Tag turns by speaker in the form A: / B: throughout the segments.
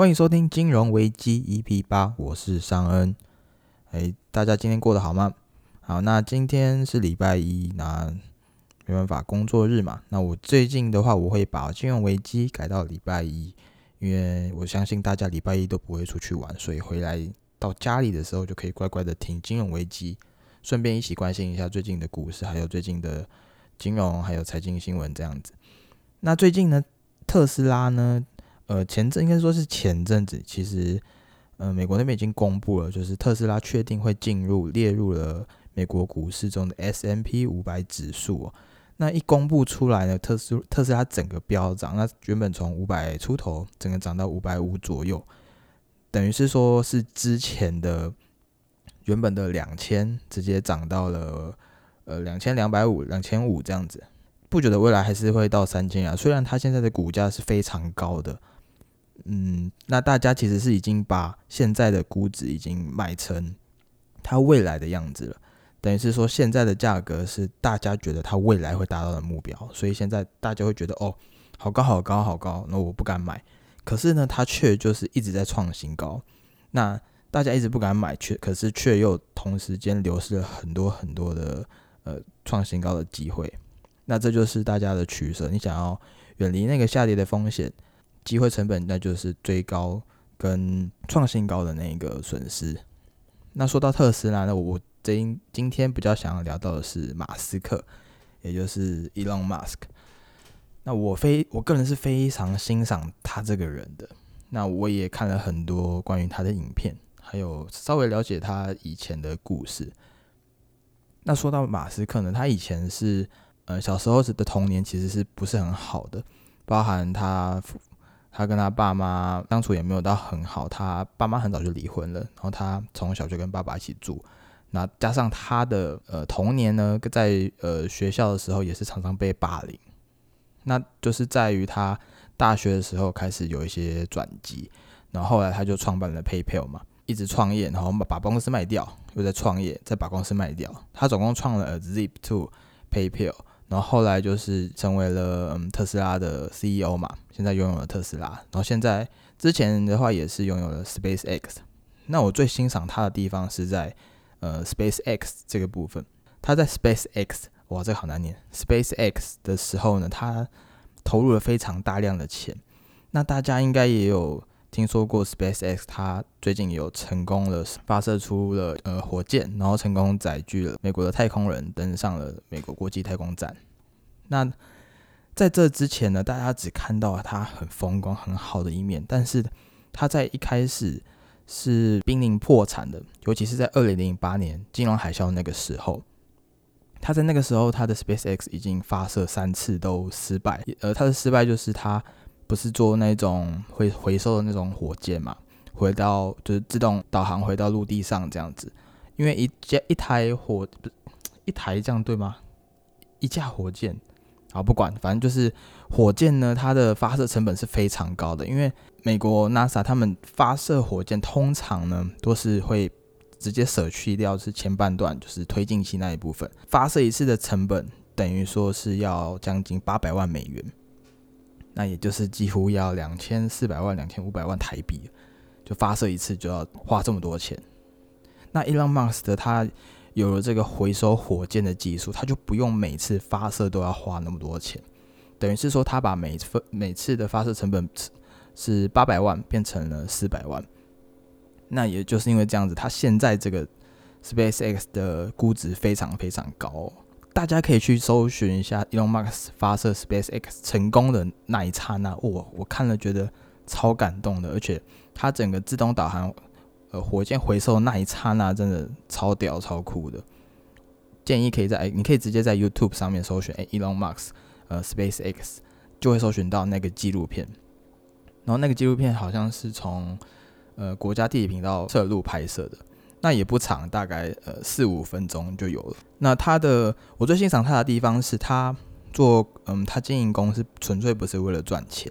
A: 欢迎收听金融危机 EP 八，我是尚恩。哎，大家今天过得好吗？好，那今天是礼拜一，那没办法，工作日嘛。那我最近的话，我会把金融危机改到礼拜一，因为我相信大家礼拜一都不会出去玩，所以回来到家里的时候就可以乖乖的听金融危机，顺便一起关心一下最近的股市，还有最近的金融还有财经新闻这样子。那最近呢，特斯拉呢？呃，前阵应该说是前阵子，其实，呃，美国那边已经公布了，就是特斯拉确定会进入列入了美国股市中的 S M P 五百指数。那一公布出来呢，特斯特斯拉整个飙涨，那原本从五百出头，整个涨到五百五左右，等于是说是之前的原本的两千，直接涨到了呃两千两百五、两千五这样子。不久的未来还是会到三千啊？虽然它现在的股价是非常高的。嗯，那大家其实是已经把现在的估值已经买成它未来的样子了，等于是说现在的价格是大家觉得它未来会达到的目标，所以现在大家会觉得哦，好高好高好高，那我不敢买。可是呢，它却就是一直在创新高，那大家一直不敢买，却可是却又同时间流失了很多很多的呃创新高的机会。那这就是大家的取舍，你想要远离那个下跌的风险。机会成本，那就是追高跟创新高的那个损失。那说到特斯拉呢，我今今天比较想要聊到的是马斯克，也就是 Elon Musk。那我非我个人是非常欣赏他这个人的。那我也看了很多关于他的影片，还有稍微了解他以前的故事。那说到马斯克呢，他以前是呃小时候的童年其实是不是很好的，包含他。他跟他爸妈相处也没有到很好，他爸妈很早就离婚了，然后他从小就跟爸爸一起住，那加上他的呃童年呢，在呃学校的时候也是常常被霸凌，那就是在于他大学的时候开始有一些转机，然后后来他就创办了 PayPal 嘛，一直创业，然后把把公司卖掉，又在创业，再把公司卖掉，他总共创了 Zip2 PayPal。然后后来就是成为了嗯特斯拉的 CEO 嘛，现在拥有了特斯拉。然后现在之前的话也是拥有了 SpaceX。那我最欣赏他的地方是在呃 SpaceX 这个部分。他在 SpaceX 哇，这个好难念。SpaceX 的时候呢，他投入了非常大量的钱。那大家应该也有。听说过 SpaceX，它最近有成功的发射出了呃火箭，然后成功载具了美国的太空人登上了美国国际太空站。那在这之前呢，大家只看到它很风光、很好的一面，但是它在一开始是濒临破产的，尤其是在二零零八年金融海啸那个时候，他在那个时候他的 SpaceX 已经发射三次都失败，呃，他的失败就是他。不是做那种会回收的那种火箭嘛？回到就是自动导航回到陆地上这样子，因为一架一台火不是一台这样对吗？一架火箭，好不管，反正就是火箭呢，它的发射成本是非常高的。因为美国 NASA 他们发射火箭通常呢都是会直接舍去掉是前半段，就是推进器那一部分，发射一次的成本等于说是要将近八百万美元。那也就是几乎要两千四百万、两千五百万台币，就发射一次就要花这么多钱。那 Elon Musk 的他有了这个回收火箭的技术，他就不用每次发射都要花那么多钱，等于是说他把每分每次的发射成本是八百万变成了四百万。那也就是因为这样子，他现在这个 SpaceX 的估值非常非常高。大家可以去搜寻一下 Elon Musk 发射 SpaceX 成功的那一刹那，哇！我看了觉得超感动的，而且它整个自动导航，呃，火箭回收那一刹那真的超屌、超酷的。建议可以在，你可以直接在 YouTube 上面搜寻，哎，Elon Musk，呃，SpaceX，就会搜寻到那个纪录片。然后那个纪录片好像是从呃国家地理频道侧录拍摄的。那也不长，大概呃四五分钟就有了。那他的我最欣赏他的地方是他做嗯，他经营公司纯粹不是为了赚钱。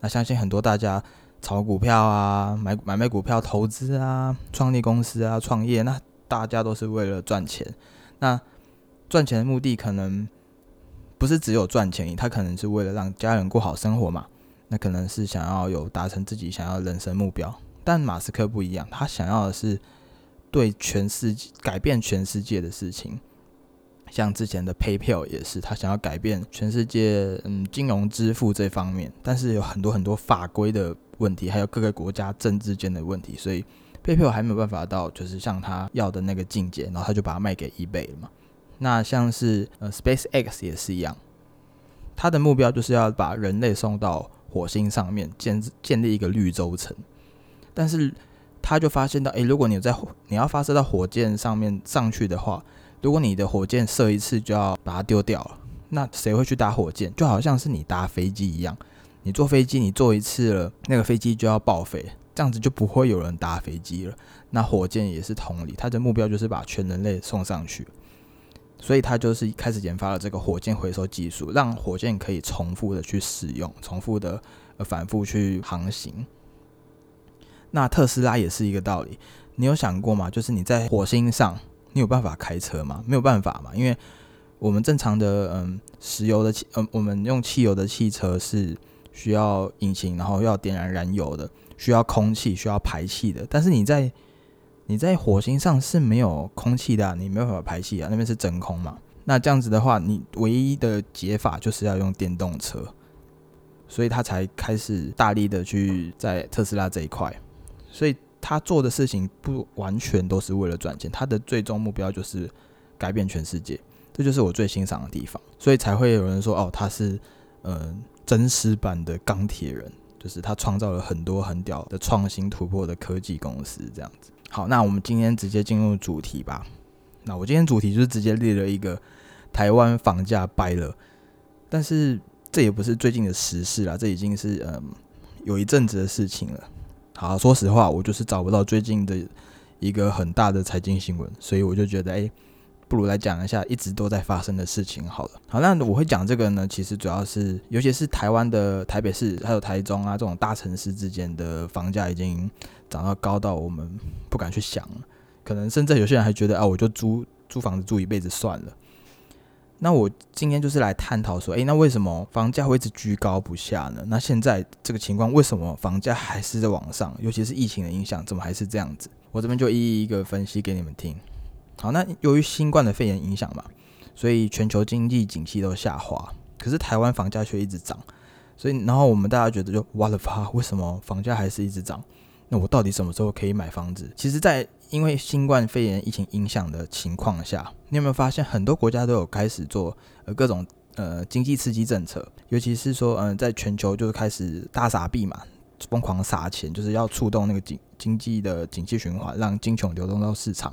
A: 那相信很多大家炒股票啊、买买卖股票投资啊、创立公司啊、创业，那大家都是为了赚钱。那赚钱的目的可能不是只有赚钱，他可能是为了让家人过好生活嘛。那可能是想要有达成自己想要的人生目标。但马斯克不一样，他想要的是对全世界改变全世界的事情。像之前的 PayPal 也是，他想要改变全世界嗯金融支付这方面，但是有很多很多法规的问题，还有各个国家政治间的问题，所以 PayPal 还没有办法到就是像他要的那个境界，然后他就把它卖给 eBay 了嘛。那像是呃 SpaceX 也是一样，他的目标就是要把人类送到火星上面建建立一个绿洲城，但是他就发现到，诶，如果你在你要发射到火箭上面上去的话。如果你的火箭射一次就要把它丢掉了，那谁会去搭火箭？就好像是你搭飞机一样，你坐飞机你坐一次了，那个飞机就要报废，这样子就不会有人搭飞机了。那火箭也是同理，它的目标就是把全人类送上去，所以他就是开始研发了这个火箭回收技术，让火箭可以重复的去使用，重复的反复去航行。那特斯拉也是一个道理，你有想过吗？就是你在火星上。你有办法开车吗？没有办法嘛，因为我们正常的嗯，石油的汽嗯，我们用汽油的汽车是需要引擎，然后要点燃燃油的，需要空气，需要排气的。但是你在你在火星上是没有空气的，你没有办法排气啊，那边是真空嘛。那这样子的话，你唯一的解法就是要用电动车，所以他才开始大力的去在特斯拉这一块，所以。他做的事情不完全都是为了赚钱，他的最终目标就是改变全世界，这就是我最欣赏的地方，所以才会有人说哦，他是呃真实版的钢铁人，就是他创造了很多很屌的创新突破的科技公司这样子。好，那我们今天直接进入主题吧。那我今天主题就是直接列了一个台湾房价掰了，但是这也不是最近的时事啦，这已经是嗯有一阵子的事情了。好，说实话，我就是找不到最近的一个很大的财经新闻，所以我就觉得，哎，不如来讲一下一直都在发生的事情好了。好，那我会讲这个呢，其实主要是，尤其是台湾的台北市还有台中啊这种大城市之间的房价已经涨到高到我们不敢去想了，可能甚至有些人还觉得啊，我就租租房子住一辈子算了。那我今天就是来探讨说，诶，那为什么房价会一直居高不下呢？那现在这个情况，为什么房价还是在往上？尤其是疫情的影响，怎么还是这样子？我这边就一一一个分析给你们听。好，那由于新冠的肺炎影响嘛，所以全球经济景气都下滑，可是台湾房价却一直涨。所以，然后我们大家觉得就哇了发，为什么房价还是一直涨？那我到底什么时候可以买房子？其实，在因为新冠肺炎疫情影响的情况下，你有没有发现很多国家都有开始做呃各种呃经济刺激政策？尤其是说，嗯，在全球就是开始大撒币嘛，疯狂撒钱，就是要触动那个经经济的景气循环，让金穷流动到市场。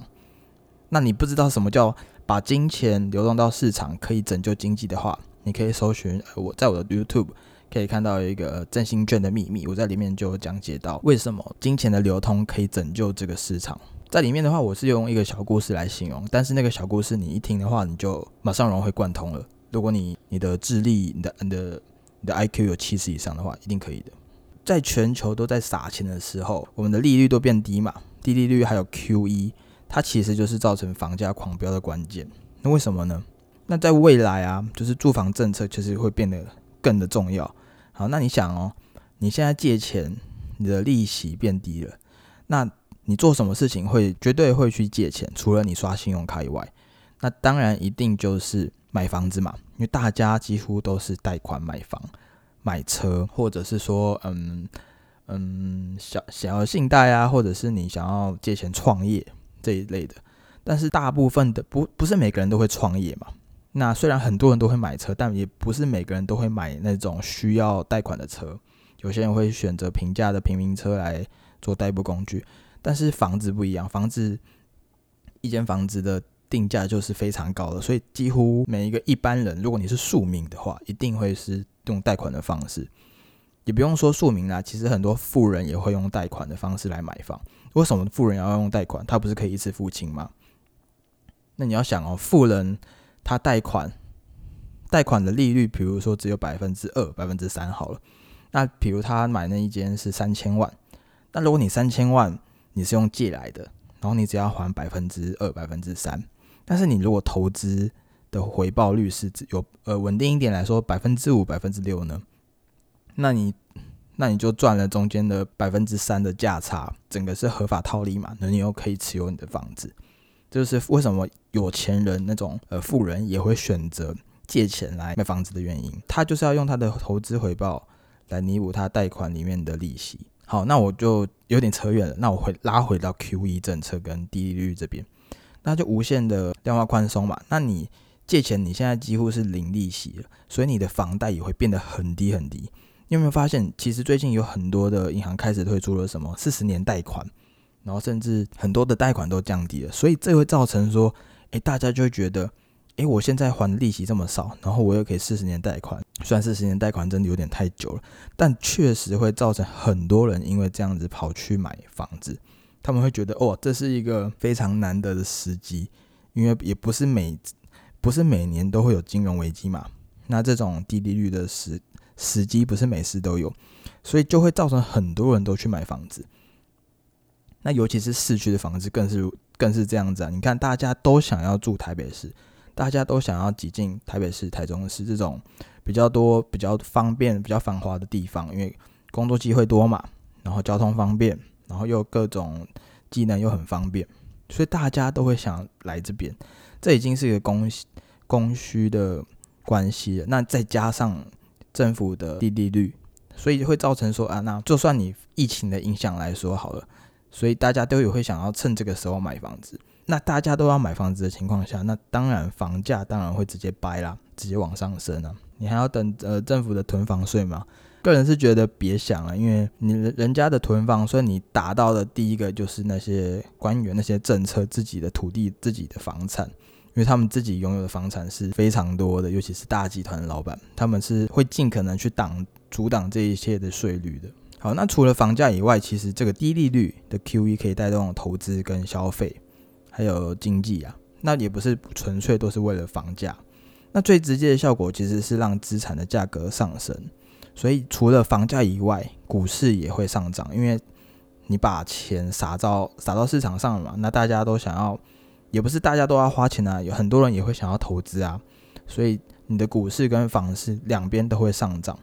A: 那你不知道什么叫把金钱流动到市场可以拯救经济的话，你可以搜寻我在我的 YouTube。可以看到一个振兴券的秘密，我在里面就讲解到为什么金钱的流通可以拯救这个市场。在里面的话，我是用一个小故事来形容，但是那个小故事你一听的话，你就马上融会贯通了。如果你你的智力、你的、你的、你的 IQ 有七十以上的话，一定可以的。在全球都在撒钱的时候，我们的利率都变低嘛，低利率还有 QE，它其实就是造成房价狂飙的关键。那为什么呢？那在未来啊，就是住房政策其实会变得更的重要。好，那你想哦，你现在借钱，你的利息变低了，那你做什么事情会绝对会去借钱？除了你刷信用卡以外，那当然一定就是买房子嘛，因为大家几乎都是贷款买房、买车，或者是说，嗯嗯，小想要信贷啊，或者是你想要借钱创业这一类的。但是大部分的不不是每个人都会创业嘛。那虽然很多人都会买车，但也不是每个人都会买那种需要贷款的车。有些人会选择平价的平民车来做代步工具。但是房子不一样，房子一间房子的定价就是非常高的，所以几乎每一个一般人，如果你是庶民的话，一定会是用贷款的方式。也不用说庶民啦，其实很多富人也会用贷款的方式来买房。为什么富人要用贷款？他不是可以一次付清吗？那你要想哦，富人。他贷款，贷款的利率，比如说只有百分之二、百分之三好了。那比如他买那一间是三千万，那如果你三千万你是用借来的，然后你只要还百分之二、百分之三，但是你如果投资的回报率是有呃稳定一点来说百分之五、百分之六呢？那你那你就赚了中间的百分之三的价差，整个是合法套利嘛？那你又可以持有你的房子，就是为什么有钱人那种呃富人也会选择借钱来买房子的原因。他就是要用他的投资回报来弥补他贷款里面的利息。好，那我就有点扯远了，那我会拉回到 Q E 政策跟低利率这边，那就无限的量化宽松嘛。那你借钱，你现在几乎是零利息了，所以你的房贷也会变得很低很低。你有没有发现，其实最近有很多的银行开始推出了什么四十年贷款，然后甚至很多的贷款都降低了，所以这会造成说，诶，大家就会觉得，诶，我现在还利息这么少，然后我又可以四十年贷款，虽然四十年贷款真的有点太久了，但确实会造成很多人因为这样子跑去买房子，他们会觉得，哦，这是一个非常难得的时机，因为也不是每不是每年都会有金融危机嘛，那这种低利率的时时机不是每次都有，所以就会造成很多人都去买房子。那尤其是市区的房子更是更是这样子啊！你看，大家都想要住台北市，大家都想要挤进台北市、台中市这种比较多、比较方便、比较繁华的地方，因为工作机会多嘛，然后交通方便，然后又各种技能又很方便，所以大家都会想来这边。这已经是一个供供需的关系了。那再加上政府的低利率，所以会造成说啊，那就算你疫情的影响来说好了，所以大家都有会想要趁这个时候买房子。那大家都要买房子的情况下，那当然房价当然会直接掰啦，直接往上升啊。你还要等呃政府的囤房税吗？个人是觉得别想了，因为你人家的囤房税，你达到的第一个就是那些官员那些政策，自己的土地、自己的房产。因为他们自己拥有的房产是非常多的，尤其是大集团的老板，他们是会尽可能去挡阻挡这一切的税率的。好，那除了房价以外，其实这个低利率的 QE 可以带动投资跟消费，还有经济啊。那也不是纯粹都是为了房价，那最直接的效果其实是让资产的价格上升。所以除了房价以外，股市也会上涨，因为你把钱撒到撒到市场上了嘛，那大家都想要。也不是大家都要花钱啊，有很多人也会想要投资啊，所以你的股市跟房市两边都会上涨，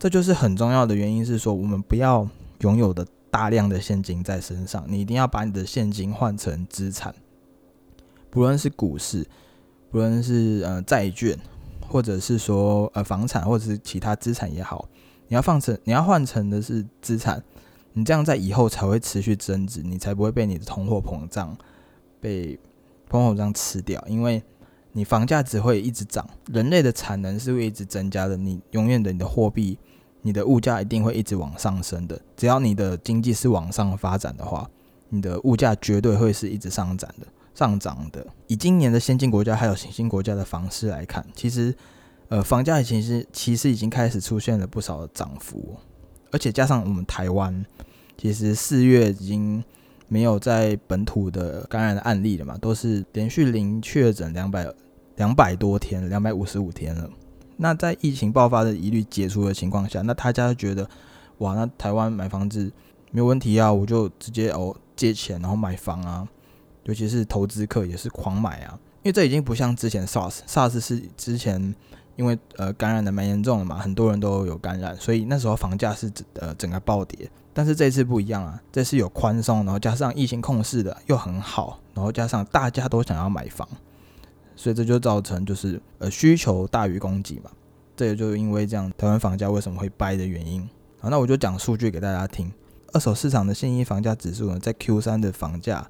A: 这就是很重要的原因是说，我们不要拥有的大量的现金在身上，你一定要把你的现金换成资产，不论是股市，不论是呃债券，或者是说呃房产或者是其他资产也好，你要放成你要换成的是资产，你这样在以后才会持续增值，你才不会被你的通货膨胀被。通货膨胀吃掉，因为你房价只会一直涨，人类的产能是会一直增加的。你永远的你的货币，你的物价一定会一直往上升的。只要你的经济是往上发展的话，你的物价绝对会是一直上涨的，上涨的。以今年的先进国家还有新兴国家的房市来看，其实呃房价其实其实已经开始出现了不少的涨幅，而且加上我们台湾，其实四月已经。没有在本土的感染的案例了嘛？都是连续零确诊两百两百多天，两百五十五天了。那在疫情爆发的疑虑解除的情况下，那大家就觉得哇，那台湾买房子没有问题啊，我就直接哦借钱然后买房啊。尤其是投资客也是狂买啊，因为这已经不像之前 SARS，SARS 是之前因为呃感染的蛮严重的嘛，很多人都有感染，所以那时候房价是呃整个暴跌。但是这次不一样啊，这次有宽松，然后加上疫情控制的又很好，然后加上大家都想要买房，所以这就造成就是呃需求大于供给嘛。这也就因为这样，台湾房价为什么会掰的原因。好，那我就讲数据给大家听。二手市场的现役房价指数呢，在 Q 三的房价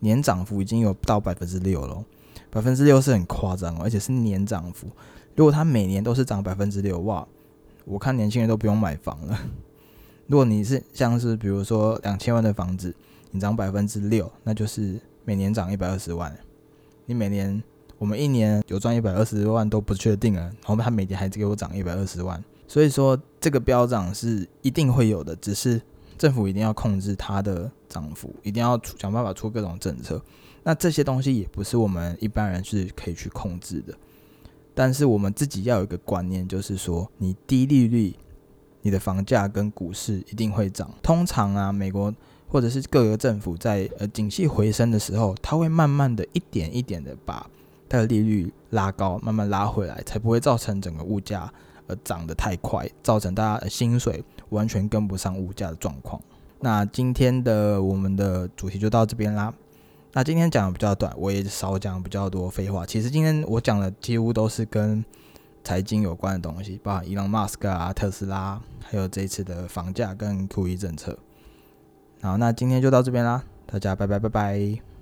A: 年涨幅已经有到百分之六了，百分之六是很夸张，而且是年涨幅。如果它每年都是涨百分之六，哇，我看年轻人都不用买房了。如果你是像是比如说两千万的房子，你涨百分之六，那就是每年涨一百二十万。你每年我们一年有赚一百二十万都不确定了，然后他每年还给我涨一百二十万，所以说这个飙涨是一定会有的，只是政府一定要控制它的涨幅，一定要出想办法出各种政策。那这些东西也不是我们一般人是可以去控制的，但是我们自己要有一个观念，就是说你低利率。你的房价跟股市一定会涨。通常啊，美国或者是各个政府在呃景气回升的时候，它会慢慢的一点一点的把它的利率拉高，慢慢拉回来，才不会造成整个物价呃涨得太快，造成大家的薪水完全跟不上物价的状况。那今天的我们的主题就到这边啦。那今天讲的比较短，我也少讲比较多废话。其实今天我讲的几乎都是跟财经有关的东西，包含伊朗马斯克啊、特斯拉，还有这一次的房价跟 QE 政策。好，那今天就到这边啦，大家拜拜拜拜。